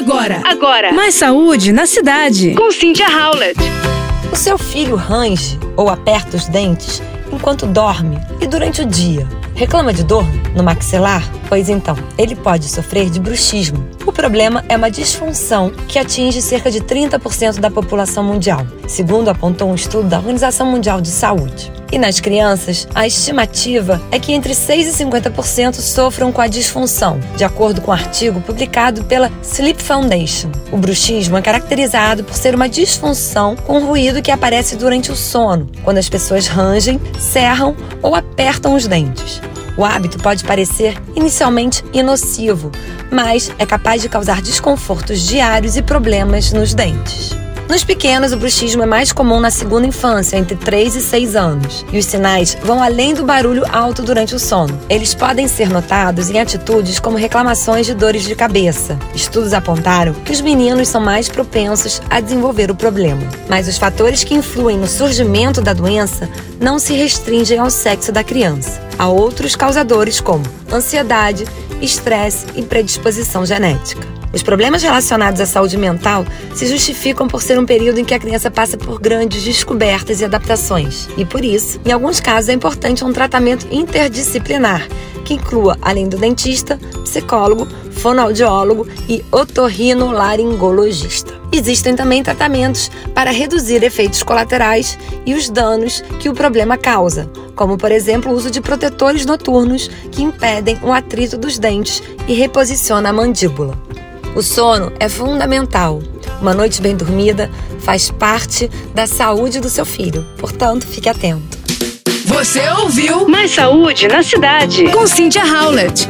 Agora, agora. Mais saúde na cidade. Com Cynthia Howlett. O seu filho range ou aperta os dentes enquanto dorme e durante o dia. Reclama de dor no maxilar? Pois então, ele pode sofrer de bruxismo. O problema é uma disfunção que atinge cerca de 30% da população mundial, segundo apontou um estudo da Organização Mundial de Saúde. E nas crianças, a estimativa é que entre 6 e 50% sofram com a disfunção, de acordo com um artigo publicado pela Sleep Foundation. O bruxismo é caracterizado por ser uma disfunção com ruído que aparece durante o sono, quando as pessoas rangem, cerram ou apertam os dentes. O hábito pode parecer inicialmente inocivo, mas é capaz de causar desconfortos diários e problemas nos dentes. Nos pequenos, o bruxismo é mais comum na segunda infância, entre 3 e 6 anos, e os sinais vão além do barulho alto durante o sono. Eles podem ser notados em atitudes como reclamações de dores de cabeça. Estudos apontaram que os meninos são mais propensos a desenvolver o problema. Mas os fatores que influem no surgimento da doença não se restringem ao sexo da criança. Há outros causadores como ansiedade, estresse e predisposição genética. Os problemas relacionados à saúde mental se justificam por ser um período em que a criança passa por grandes descobertas e adaptações. E por isso, em alguns casos, é importante um tratamento interdisciplinar, que inclua, além do dentista, psicólogo, fonoaudiólogo e otorrinolaringologista. Existem também tratamentos para reduzir efeitos colaterais e os danos que o problema causa, como por exemplo o uso de protetores noturnos que impedem o atrito dos dentes e reposiciona a mandíbula. O sono é fundamental. Uma noite bem dormida faz parte da saúde do seu filho. Portanto, fique atento. Você ouviu Mais saúde na cidade. Com Cynthia Howlett.